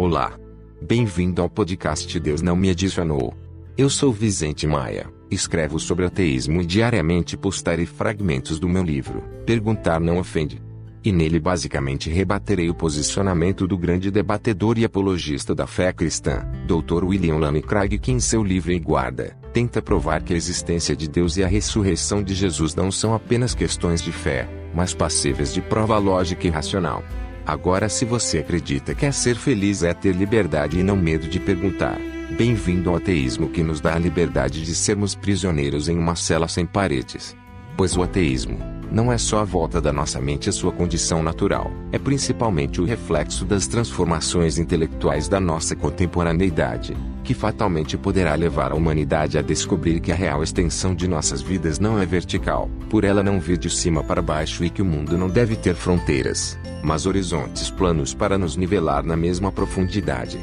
Olá. Bem-vindo ao podcast Deus Não Me Adicionou. Eu sou Vicente Maia, escrevo sobre ateísmo e diariamente postarei fragmentos do meu livro, Perguntar Não Ofende. E nele basicamente rebaterei o posicionamento do grande debatedor e apologista da fé cristã, Dr. William Lane Craig que em seu livro E Guarda, tenta provar que a existência de Deus e a ressurreição de Jesus não são apenas questões de fé, mas passíveis de prova lógica e racional. Agora, se você acredita que é ser feliz é ter liberdade e não medo de perguntar, bem-vindo ao ateísmo que nos dá a liberdade de sermos prisioneiros em uma cela sem paredes. Pois o ateísmo não é só a volta da nossa mente à sua condição natural, é principalmente o reflexo das transformações intelectuais da nossa contemporaneidade, que fatalmente poderá levar a humanidade a descobrir que a real extensão de nossas vidas não é vertical, por ela não vir de cima para baixo e que o mundo não deve ter fronteiras, mas horizontes planos para nos nivelar na mesma profundidade.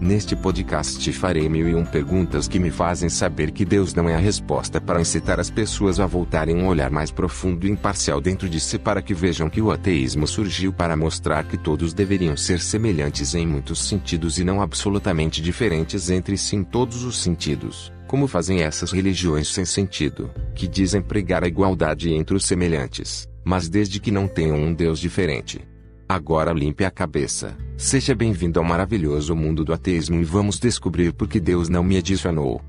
Neste podcast farei mil e um perguntas que me fazem saber que Deus não é a resposta para incitar as pessoas a voltarem um olhar mais profundo e imparcial dentro de si para que vejam que o ateísmo surgiu para mostrar que todos deveriam ser semelhantes em muitos sentidos e não absolutamente diferentes entre si em todos os sentidos, como fazem essas religiões sem sentido, que dizem pregar a igualdade entre os semelhantes, mas desde que não tenham um Deus diferente. Agora limpe a cabeça. Seja bem-vindo ao maravilhoso mundo do ateísmo e vamos descobrir por que Deus não me adicionou.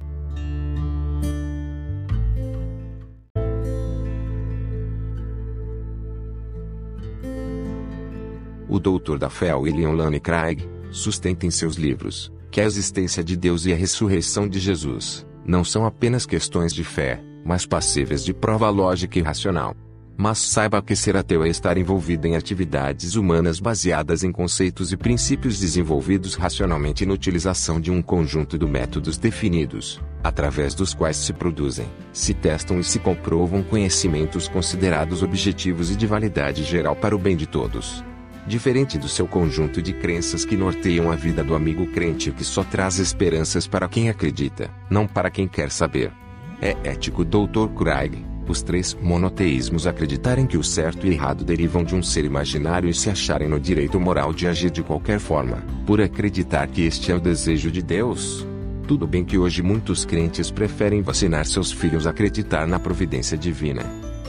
O doutor da fé William Lane Craig sustenta em seus livros que a existência de Deus e a ressurreição de Jesus não são apenas questões de fé, mas passíveis de prova lógica e racional. Mas saiba que ser ateu é estar envolvido em atividades humanas baseadas em conceitos e princípios desenvolvidos racionalmente na utilização de um conjunto de métodos definidos, através dos quais se produzem, se testam e se comprovam conhecimentos considerados objetivos e de validade geral para o bem de todos. Diferente do seu conjunto de crenças que norteiam a vida do amigo crente que só traz esperanças para quem acredita, não para quem quer saber. É ético Dr. Craig os três monoteísmos acreditarem que o certo e errado derivam de um ser imaginário e se acharem no direito moral de agir de qualquer forma, por acreditar que este é o desejo de Deus. Tudo bem que hoje muitos crentes preferem vacinar seus filhos a acreditar na providência divina.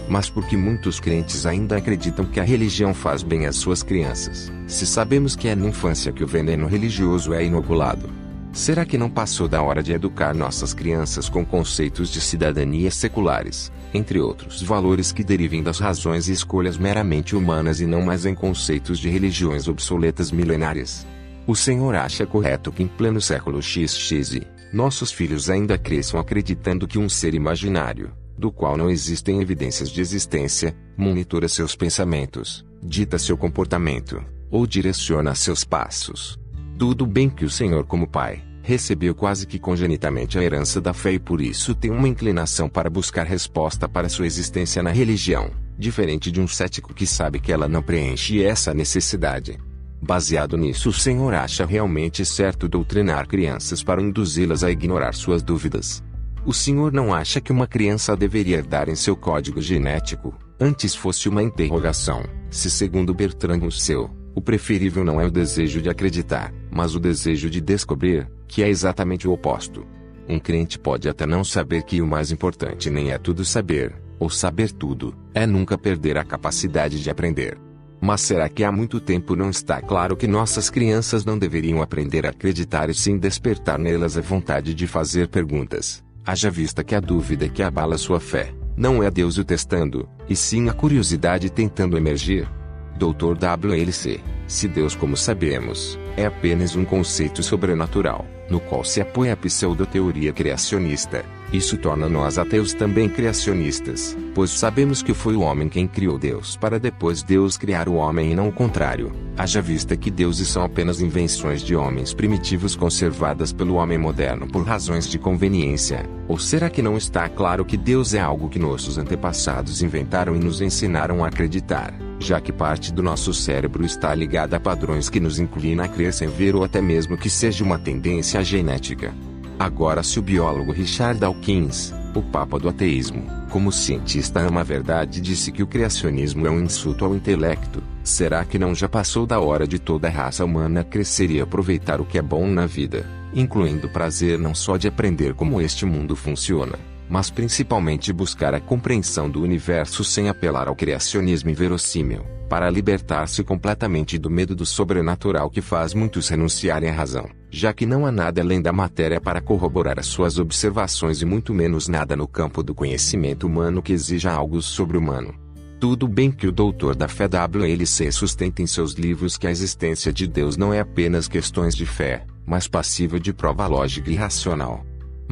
Mas porque muitos crentes ainda acreditam que a religião faz bem às suas crianças, se sabemos que é na infância que o veneno religioso é inoculado, Será que não passou da hora de educar nossas crianças com conceitos de cidadania seculares, entre outros valores que derivem das razões e escolhas meramente humanas e não mais em conceitos de religiões obsoletas milenárias? O Senhor acha correto que em pleno século XX, nossos filhos ainda cresçam acreditando que um ser imaginário, do qual não existem evidências de existência, monitora seus pensamentos, dita seu comportamento, ou direciona seus passos. Tudo bem que o Senhor, como Pai, recebeu quase que congenitamente a herança da fé e por isso tem uma inclinação para buscar resposta para sua existência na religião, diferente de um cético que sabe que ela não preenche essa necessidade. Baseado nisso, o Senhor acha realmente certo doutrinar crianças para induzi-las a ignorar suas dúvidas. O Senhor não acha que uma criança deveria herdar em seu código genético, antes fosse uma interrogação, se segundo Bertrand Russell, o preferível não é o desejo de acreditar, mas o desejo de descobrir, que é exatamente o oposto. Um crente pode até não saber que o mais importante nem é tudo saber, ou saber tudo, é nunca perder a capacidade de aprender. Mas será que há muito tempo não está claro que nossas crianças não deveriam aprender a acreditar e sim despertar nelas a vontade de fazer perguntas? Haja vista que a dúvida que abala sua fé, não é Deus o testando, e sim a curiosidade tentando emergir. Dr. WLC, se Deus como sabemos, é apenas um conceito sobrenatural, no qual se apoia a pseudo-teoria criacionista. Isso torna nós ateus também criacionistas, pois sabemos que foi o homem quem criou Deus para depois Deus criar o homem e não o contrário. Haja vista que deuses são apenas invenções de homens primitivos conservadas pelo homem moderno por razões de conveniência. Ou será que não está claro que Deus é algo que nossos antepassados inventaram e nos ensinaram a acreditar? Já que parte do nosso cérebro está ligada a padrões que nos inclina a crer sem ver ou até mesmo que seja uma tendência genética. Agora se o biólogo Richard Dawkins, o papa do ateísmo, como cientista ama a verdade disse que o criacionismo é um insulto ao intelecto, será que não já passou da hora de toda a raça humana crescer e aproveitar o que é bom na vida, incluindo o prazer não só de aprender como este mundo funciona, mas principalmente buscar a compreensão do universo sem apelar ao criacionismo inverossímil, para libertar-se completamente do medo do sobrenatural que faz muitos renunciarem à razão, já que não há nada além da matéria para corroborar as suas observações e muito menos nada no campo do conhecimento humano que exija algo sobre-humano. Tudo bem que o doutor da fé WLC sustenta em seus livros que a existência de Deus não é apenas questões de fé, mas passível de prova lógica e racional.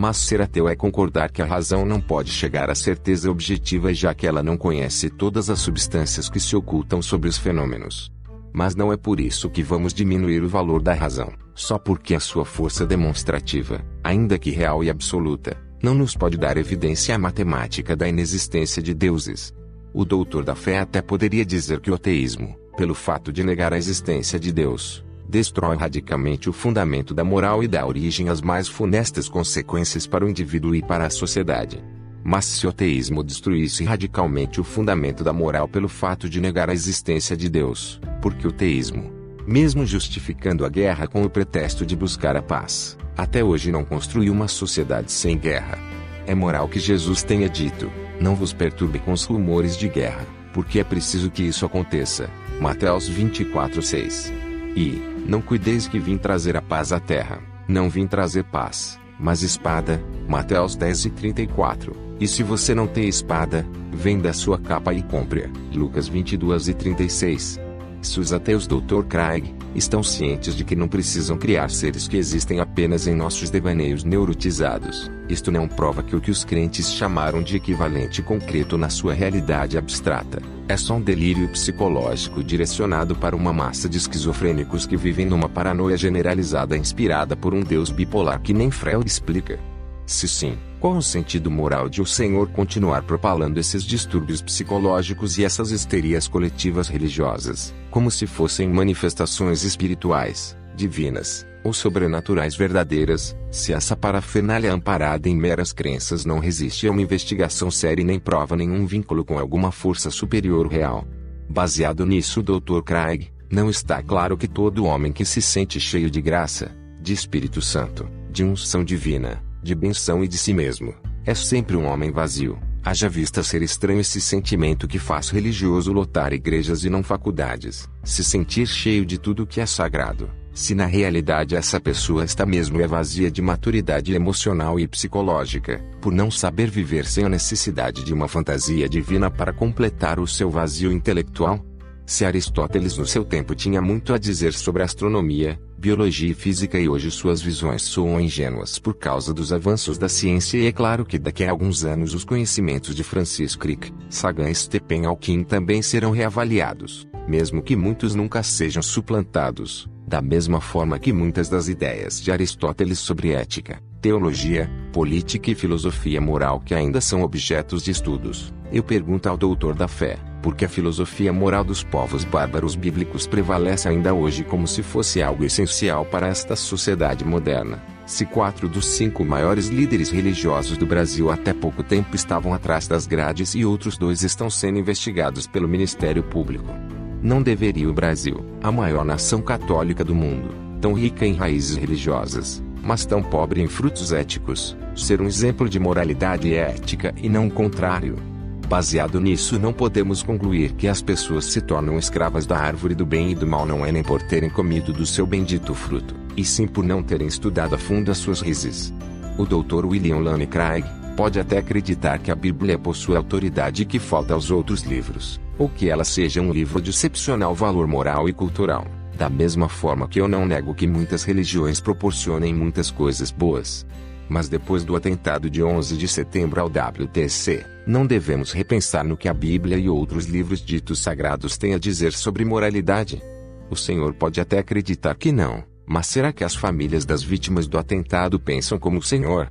Mas ser ateu é concordar que a razão não pode chegar à certeza objetiva já que ela não conhece todas as substâncias que se ocultam sobre os fenômenos. Mas não é por isso que vamos diminuir o valor da razão, só porque a sua força demonstrativa, ainda que real e absoluta, não nos pode dar evidência matemática da inexistência de deuses. O doutor da fé até poderia dizer que o ateísmo, pelo fato de negar a existência de Deus, destrói radicalmente o fundamento da moral e dá origem às mais funestas consequências para o indivíduo e para a sociedade. Mas se o ateísmo destruísse radicalmente o fundamento da moral pelo fato de negar a existência de Deus, porque o teísmo, mesmo justificando a guerra com o pretexto de buscar a paz, até hoje não construiu uma sociedade sem guerra. É moral que Jesus tenha dito: Não vos perturbe com os rumores de guerra, porque é preciso que isso aconteça. Mateus 24:6. E, não cuideis que vim trazer a paz à terra. Não vim trazer paz, mas espada. Mateus 10 e 34. E se você não tem espada, venda sua capa e compre-a. Lucas 22 e 36. Se os Dr. Craig estão cientes de que não precisam criar seres que existem apenas em nossos devaneios neurotizados, isto não prova que o que os crentes chamaram de equivalente concreto na sua realidade abstrata é só um delírio psicológico direcionado para uma massa de esquizofrênicos que vivem numa paranoia generalizada inspirada por um Deus bipolar que nem Freud explica. Se sim, qual o sentido moral de o Senhor continuar propalando esses distúrbios psicológicos e essas histerias coletivas religiosas, como se fossem manifestações espirituais, divinas, ou sobrenaturais verdadeiras, se essa parafernália amparada em meras crenças não resiste a uma investigação séria e nem prova nenhum vínculo com alguma força superior real. Baseado nisso, Dr. Craig, não está claro que todo homem que se sente cheio de graça, de Espírito Santo, de unção divina, de benção e de si mesmo, é sempre um homem vazio. Haja vista ser estranho esse sentimento que faz religioso lotar igrejas e não faculdades, se sentir cheio de tudo que é sagrado, se na realidade essa pessoa está mesmo é vazia de maturidade emocional e psicológica, por não saber viver sem a necessidade de uma fantasia divina para completar o seu vazio intelectual? Se Aristóteles no seu tempo tinha muito a dizer sobre astronomia, biologia e física e hoje suas visões soam ingênuas por causa dos avanços da ciência e é claro que daqui a alguns anos os conhecimentos de Francis Crick, Sagan e Stephen Hawking também serão reavaliados, mesmo que muitos nunca sejam suplantados, da mesma forma que muitas das ideias de Aristóteles sobre ética, teologia, política e filosofia moral que ainda são objetos de estudos. Eu pergunto ao doutor da fé, por que a filosofia moral dos povos bárbaros bíblicos prevalece ainda hoje como se fosse algo essencial para esta sociedade moderna? Se quatro dos cinco maiores líderes religiosos do Brasil até pouco tempo estavam atrás das grades e outros dois estão sendo investigados pelo Ministério Público. Não deveria o Brasil, a maior nação católica do mundo, tão rica em raízes religiosas, mas tão pobre em frutos éticos, ser um exemplo de moralidade e ética e não o contrário. Baseado nisso, não podemos concluir que as pessoas se tornam escravas da árvore do bem e do mal não é nem por terem comido do seu bendito fruto, e sim por não terem estudado a fundo as suas raízes. O Dr. William Lane Craig pode até acreditar que a Bíblia possui autoridade que falta aos outros livros, ou que ela seja um livro de excepcional valor moral e cultural. Da mesma forma que eu não nego que muitas religiões proporcionem muitas coisas boas. Mas depois do atentado de 11 de setembro ao WTC, não devemos repensar no que a Bíblia e outros livros ditos sagrados têm a dizer sobre moralidade. O Senhor pode até acreditar que não, mas será que as famílias das vítimas do atentado pensam como o Senhor?